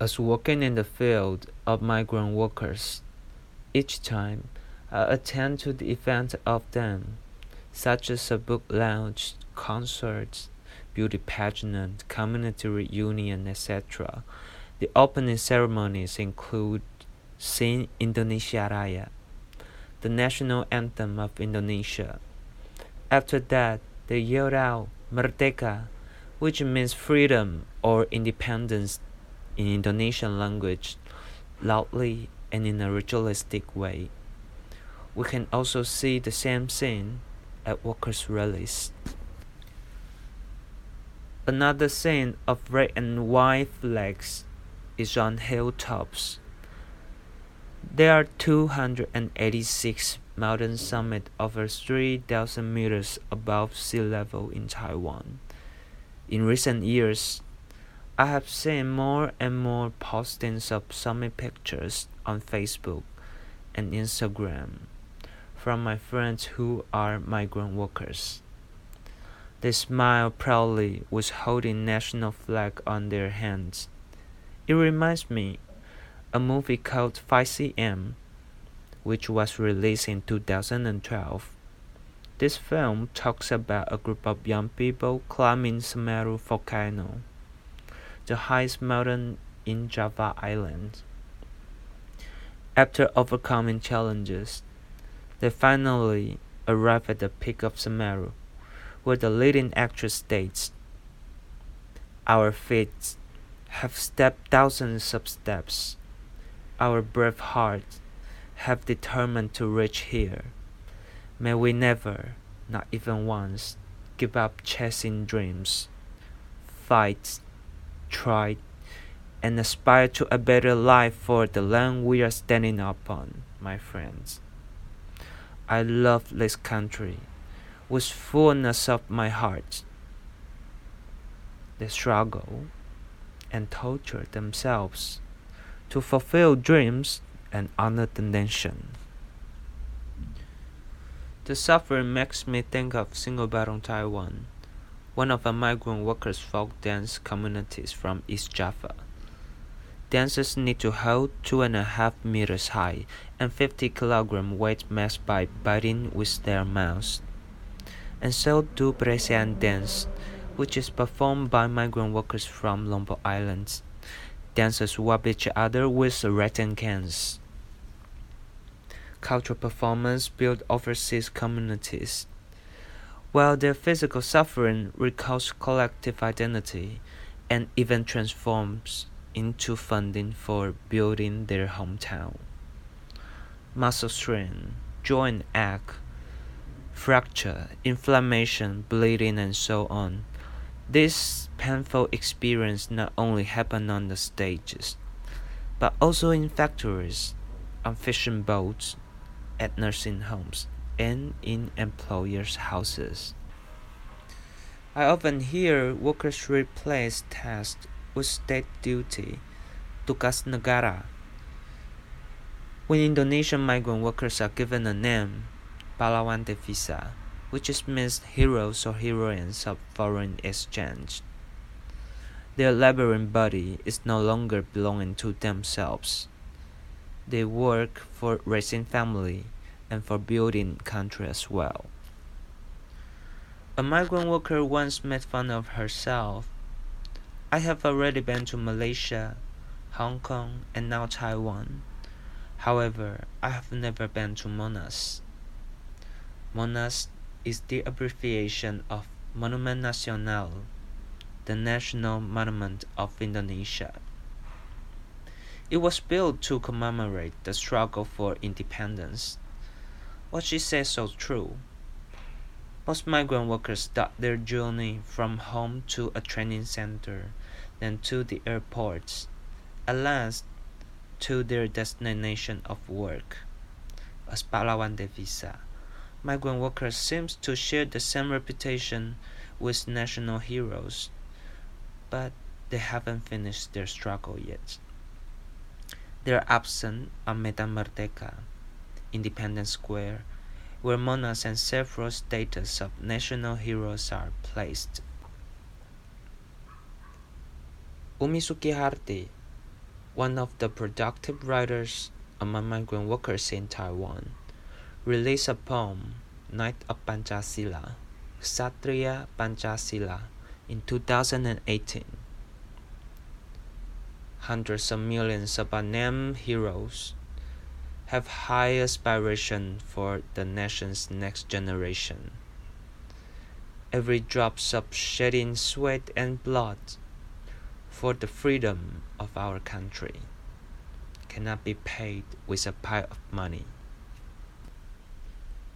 as working in the field of migrant workers. Each time I attend to the event of them, such as a book launch, concerts, beauty pageant, community reunion, etc. The opening ceremonies include Sing Indonesia Raya, the national anthem of Indonesia. After that, they yelled out Merdeka, which means freedom or independence in Indonesian language, loudly and in a ritualistic way. We can also see the same scene at workers' rallies. Another scene of red and white flags is on hilltops. There are 286 mountain summits over 3,000 meters above sea level in Taiwan. In recent years, I have seen more and more postings of summit pictures on Facebook and Instagram from my friends who are migrant workers. They smile proudly with holding national flag on their hands. It reminds me a movie called 5cm, which was released in 2012. This film talks about a group of young people climbing Semeru volcano, the highest mountain in Java Island. After overcoming challenges, they finally arrive at the peak of Semeru where the leading actress states, Our feet have stepped thousands of steps. Our brave hearts have determined to reach here. May we never, not even once, give up chasing dreams, fight, try, and aspire to a better life for the land we are standing upon, my friends. I love this country with fullness of my heart. They struggle and torture themselves to fulfill dreams and honor the nation. The suffering makes me think of Singo Barong Taiwan, one of the migrant workers' folk dance communities from East Java. Dancers need to hold two and a half meters high and 50 kilogram weight mass by biting with their mouths and so do Peresean dance, which is performed by migrant workers from Lombok Islands. Dancers swap each other with rattan cans. Cultural performance build overseas communities. While their physical suffering recalls collective identity and even transforms into funding for building their hometown. Muscle strain, joint ache, fracture, inflammation, bleeding, and so on. This painful experience not only happen on the stages, but also in factories, on fishing boats, at nursing homes, and in employers' houses. I often hear workers replace tasks with state duty, tugas negara. When Indonesian migrant workers are given a name, Pahlawan Devisa, which means heroes or heroines of foreign exchange. Their laboring body is no longer belonging to themselves. They work for raising family and for building country as well. A migrant worker once made fun of herself. I have already been to Malaysia, Hong Kong, and now Taiwan. However, I have never been to Monas. Monas is the abbreviation of Monument Nasional, the national monument of Indonesia. It was built to commemorate the struggle for independence. What she says so true. Most migrant workers start their journey from home to a training center, then to the airports, at last to their destination of work, as Pahlawan de Devisa migrant workers seem to share the same reputation with national heroes, but they haven't finished their struggle yet. They're absent on Medan Merdeka, Independence Square, where monas and several statues of national heroes are placed. Umi Sukiharti, one of the productive writers among migrant workers in Taiwan, released a poem, Knight of Pancasila, Ksatria Pancasila, in 2018. Hundreds of millions of unnamed heroes have high aspiration for the nation's next generation. Every drop of shedding sweat and blood for the freedom of our country cannot be paid with a pile of money.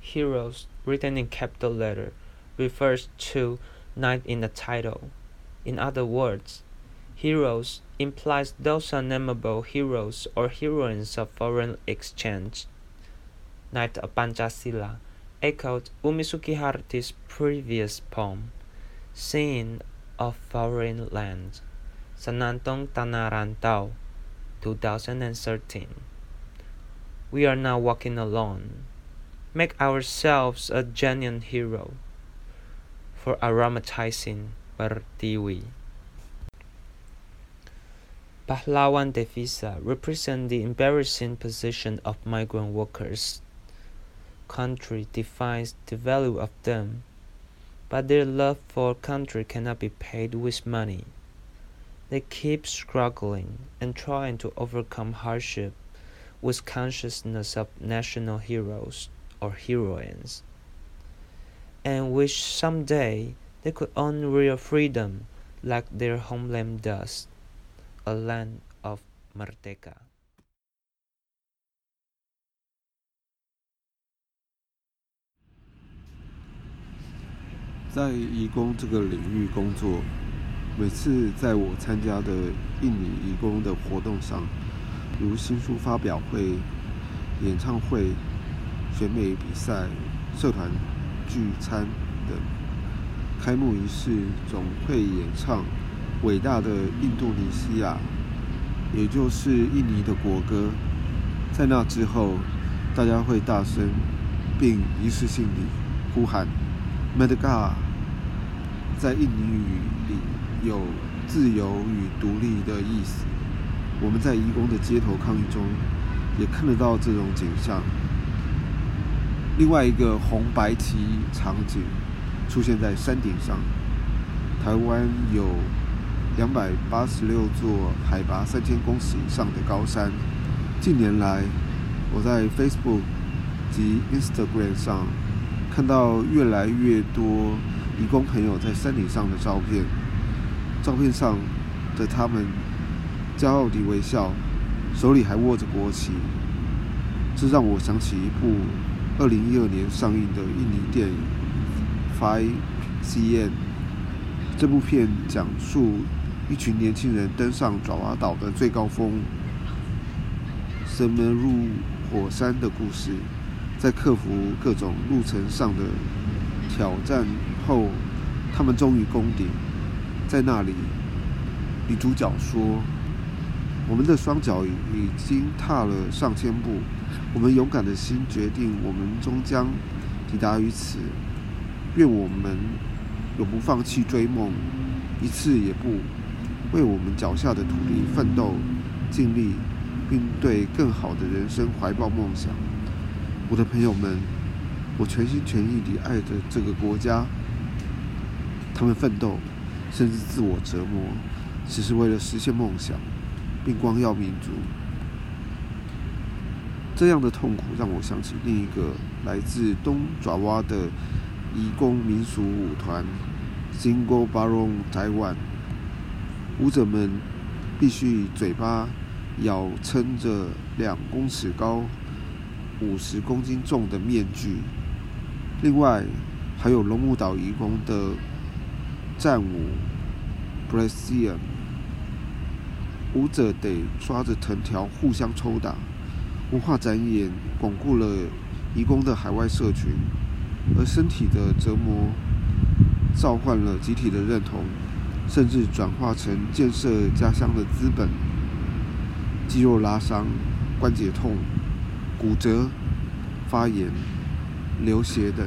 Heroes, written in capital letter, refers to knight in the title. In other words, heroes implies those unnameable heroes or heroines of foreign exchange. Knight of Pancasila echoed Umi Sukiharti's previous poem, Singing of Foreign Lands, Senandung Tanah Rantau, 2013. We are now walking alone. Make ourselves a genuine hero for aromatizing Pertiwi. Pahlawan Devisa represent the embarrassing position of migrant workers. Country defines the value of them, but their love for country cannot be paid with money. They keep struggling and trying to overcome hardship with consciousness of national heroes or heroines, and wish someday they could own real freedom like their homeland does. A land of Merdeka。在义工这个领域工作，每次在我参加的印尼义工的活动上，如新书发表会、演唱会、选美比赛、社团聚餐等，开幕仪式总会演唱。伟大的印度尼西亚，也就是印尼的国歌，在那之后，大家会大声并仪式性地呼喊 “Merdeka”。在印尼语里有自由与独立的意思。我们在移工的街头抗议中，也看得到这种景象。另外一个红白旗场景出现在山顶上，台湾有。两百八十六座海拔三千公尺以上的高山。近年来，我在 Facebook 及 Instagram 上看到越来越多义工朋友在山顶上的照片。照片上的他们骄傲地微笑，手里还握着国旗。这让我想起一部二零一二年上映的印尼电影《Five CN》。这部片讲述。一群年轻人登上爪哇岛的最高峰——神门入火山的故事，在克服各种路程上的挑战后，他们终于攻顶。在那里，女主角说：“我们的双脚已经踏了上千步，我们勇敢的心决定，我们终将抵达于此。愿我们永不放弃追梦，一次也不。”为我们脚下的土地奋斗、尽力，并对更好的人生怀抱梦想。我的朋友们，我全心全意地爱着这个国家。他们奋斗，甚至自我折磨，只是为了实现梦想，并光耀民族。这样的痛苦让我想起另一个来自东爪哇的移工民俗舞团 ——Single Barong Taiwan。舞者们必须以嘴巴咬撑着两公尺高、五十公斤重的面具。另外，还有龙目岛移工的战舞 （Brazilian）。舞者得抓着藤条互相抽打。文化展演巩固了移工的海外社群，而身体的折磨召唤了集体的认同。甚至转化成建设家乡的资本。肌肉拉伤、关节痛、骨折、发炎、流血等，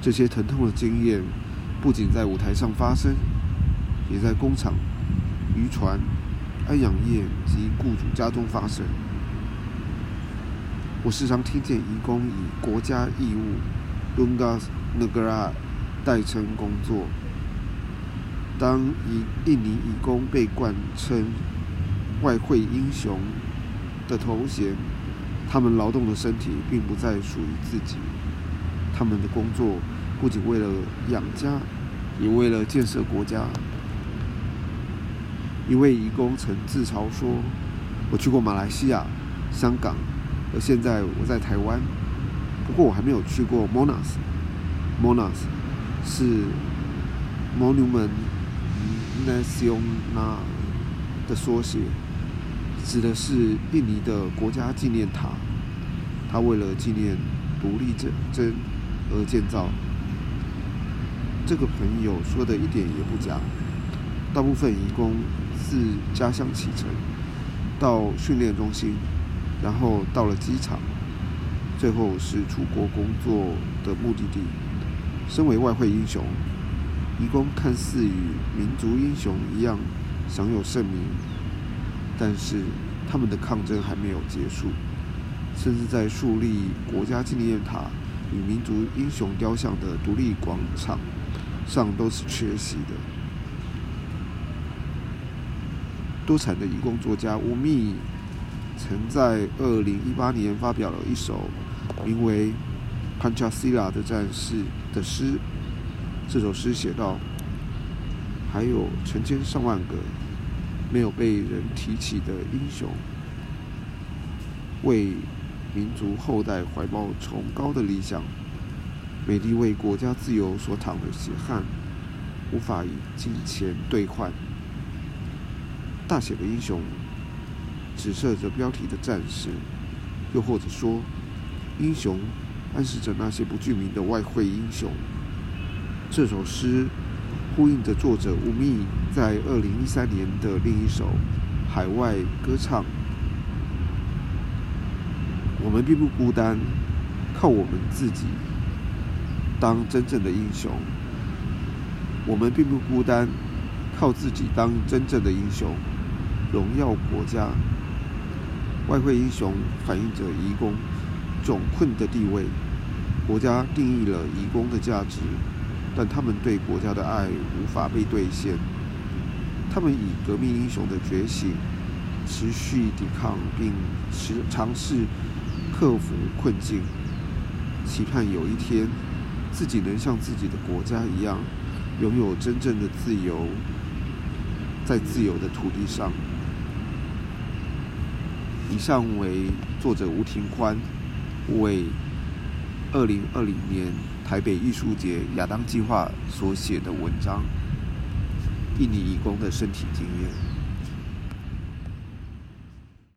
这些疼痛的经验，不仅在舞台上发生，也在工厂、渔船、安养业及雇主家中发生。我时常听见义工以国家义务 （Lungas Negara） 代称工作。当印印尼义工被冠称“外汇英雄”的头衔，他们劳动的身体并不再属于自己。他们的工作不仅为了养家，也为了建设国家。一位义工曾自嘲说：“我去过马来西亚、香港。”而现在我在台湾，不过我还没有去过 Monas。Monas 是 Monument Nasional 的缩写，指的是印尼的国家纪念塔。它为了纪念独立战争而建造。这个朋友说的一点也不假。大部分移工自家乡启程，到训练中心。然后到了机场，最后是出国工作的目的地。身为外汇英雄，移工看似与民族英雄一样享有盛名，但是他们的抗争还没有结束，甚至在树立国家纪念塔与民族英雄雕像的独立广场上都是缺席的。多产的移工作家吴宓。曾在二零一八年发表了一首名为《Panchasila 的战士》的诗。这首诗写道：“还有成千上万个没有被人提起的英雄，为民族后代怀抱崇高的理想，美帝为国家自由所淌的血汗，无法以金钱兑换。大写的英雄。”指涉着标题的战士，又或者说，英雄暗示着那些不具名的外汇英雄。这首诗呼应着作者吴宓在二零一三年的另一首海外歌唱。我们并不孤单，靠我们自己当真正的英雄。我们并不孤单，靠自己当真正的英雄，荣耀国家。外汇英雄反映着移工窘困的地位。国家定义了移工的价值，但他们对国家的爱无法被兑现。他们以革命英雄的觉醒，持续抵抗并持尝试克服困境，期盼有一天自己能像自己的国家一样，拥有真正的自由，在自由的土地上。以上为作者吴庭宽为二零二零年台北艺术节亚当计划所写的文章《印尼义工的身体经验》。